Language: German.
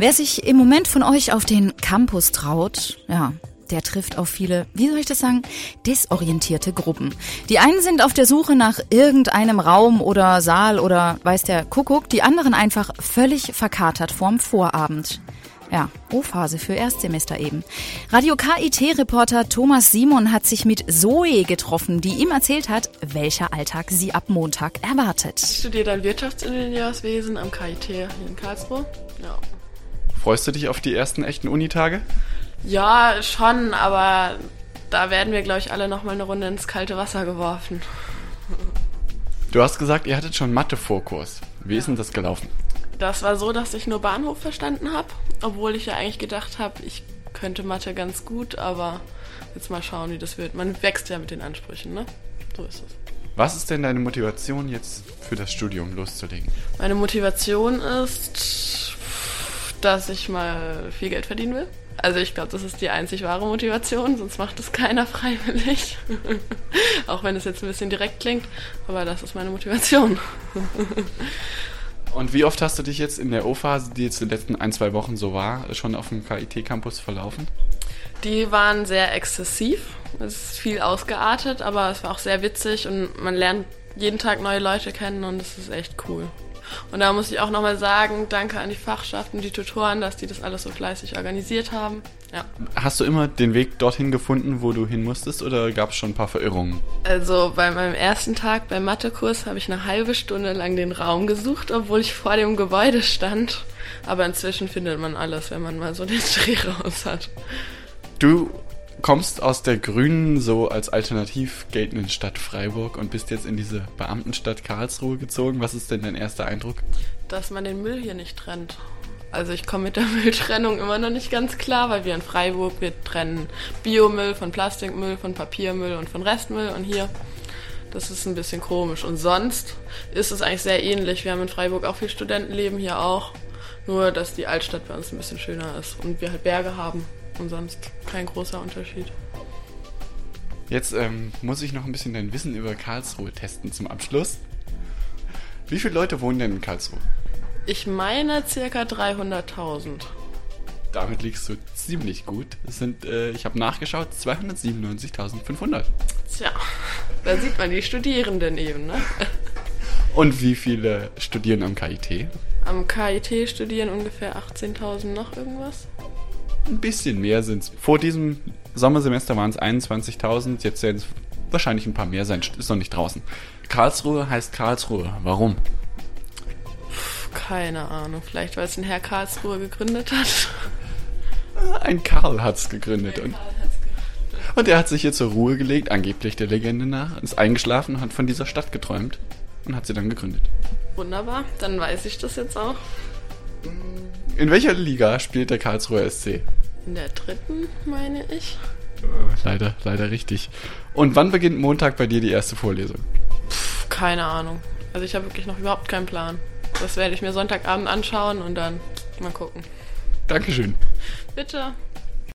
Wer sich im Moment von euch auf den Campus traut, ja, der trifft auf viele, wie soll ich das sagen, desorientierte Gruppen. Die einen sind auf der Suche nach irgendeinem Raum oder Saal oder weiß der Kuckuck, die anderen einfach völlig verkatert vorm Vorabend. Ja, O-Phase für Erstsemester eben. Radio KIT-Reporter Thomas Simon hat sich mit Zoe getroffen, die ihm erzählt hat, welcher Alltag sie ab Montag erwartet. Ich studiere dann Wirtschaftsingenieurswesen am KIT hier in Karlsruhe. Ja. Freust du dich auf die ersten echten Unitage? Ja, schon, aber da werden wir, glaube ich, alle nochmal eine Runde ins kalte Wasser geworfen. Du hast gesagt, ihr hattet schon Mathe-Vorkurs. Wie ist denn das gelaufen? Das war so, dass ich nur Bahnhof verstanden habe, obwohl ich ja eigentlich gedacht habe, ich könnte Mathe ganz gut, aber jetzt mal schauen, wie das wird. Man wächst ja mit den Ansprüchen, ne? So ist es. Was ist denn deine Motivation jetzt für das Studium loszulegen? Meine Motivation ist, dass ich mal viel Geld verdienen will. Also ich glaube, das ist die einzig wahre Motivation, sonst macht es keiner freiwillig. Auch wenn es jetzt ein bisschen direkt klingt, aber das ist meine Motivation. Und wie oft hast du dich jetzt in der O-Phase, die jetzt die letzten ein, zwei Wochen so war, schon auf dem KIT-Campus verlaufen? Die waren sehr exzessiv. Es ist viel ausgeartet, aber es war auch sehr witzig und man lernt jeden Tag neue Leute kennen und es ist echt cool. Und da muss ich auch nochmal sagen, danke an die Fachschaften, die Tutoren, dass die das alles so fleißig organisiert haben. Ja. Hast du immer den Weg dorthin gefunden, wo du hin musstest, oder gab es schon ein paar Verirrungen? Also bei meinem ersten Tag beim Mathekurs habe ich eine halbe Stunde lang den Raum gesucht, obwohl ich vor dem Gebäude stand. Aber inzwischen findet man alles, wenn man mal so den Dreh raus hat. Du kommst aus der grünen, so als alternativ geltenden Stadt Freiburg und bist jetzt in diese Beamtenstadt Karlsruhe gezogen. Was ist denn dein erster Eindruck? Dass man den Müll hier nicht trennt. Also ich komme mit der Mülltrennung immer noch nicht ganz klar, weil wir in Freiburg, wir trennen Biomüll von Plastikmüll, von Papiermüll und von Restmüll und hier, das ist ein bisschen komisch. Und sonst ist es eigentlich sehr ähnlich. Wir haben in Freiburg auch viel Studentenleben, hier auch. Nur, dass die Altstadt bei uns ein bisschen schöner ist und wir halt Berge haben und sonst kein großer Unterschied. Jetzt ähm, muss ich noch ein bisschen dein Wissen über Karlsruhe testen zum Abschluss. Wie viele Leute wohnen denn in Karlsruhe? Ich meine circa 300.000. Damit liegst du ziemlich gut. Es sind, äh, ich habe nachgeschaut, 297.500. Tja, da sieht man die Studierenden eben, ne? Und wie viele studieren am KIT? Am KIT studieren ungefähr 18.000 noch irgendwas. Ein bisschen mehr sind es. Vor diesem Sommersemester waren es 21.000, jetzt werden es wahrscheinlich ein paar mehr sein, ist noch nicht draußen. Karlsruhe heißt Karlsruhe. Warum? Keine Ahnung, vielleicht weil es ein Herr Karlsruhe gegründet hat. Ein Karl hat es gegründet. Und, und er hat sich hier zur Ruhe gelegt, angeblich der Legende nach, ist eingeschlafen und hat von dieser Stadt geträumt und hat sie dann gegründet. Wunderbar, dann weiß ich das jetzt auch. In welcher Liga spielt der Karlsruher SC? In der dritten, meine ich. Leider, leider richtig. Und wann beginnt Montag bei dir die erste Vorlesung? Puh, keine Ahnung. Also ich habe wirklich noch überhaupt keinen Plan. Das werde ich mir Sonntagabend anschauen und dann mal gucken. Dankeschön. Bitte.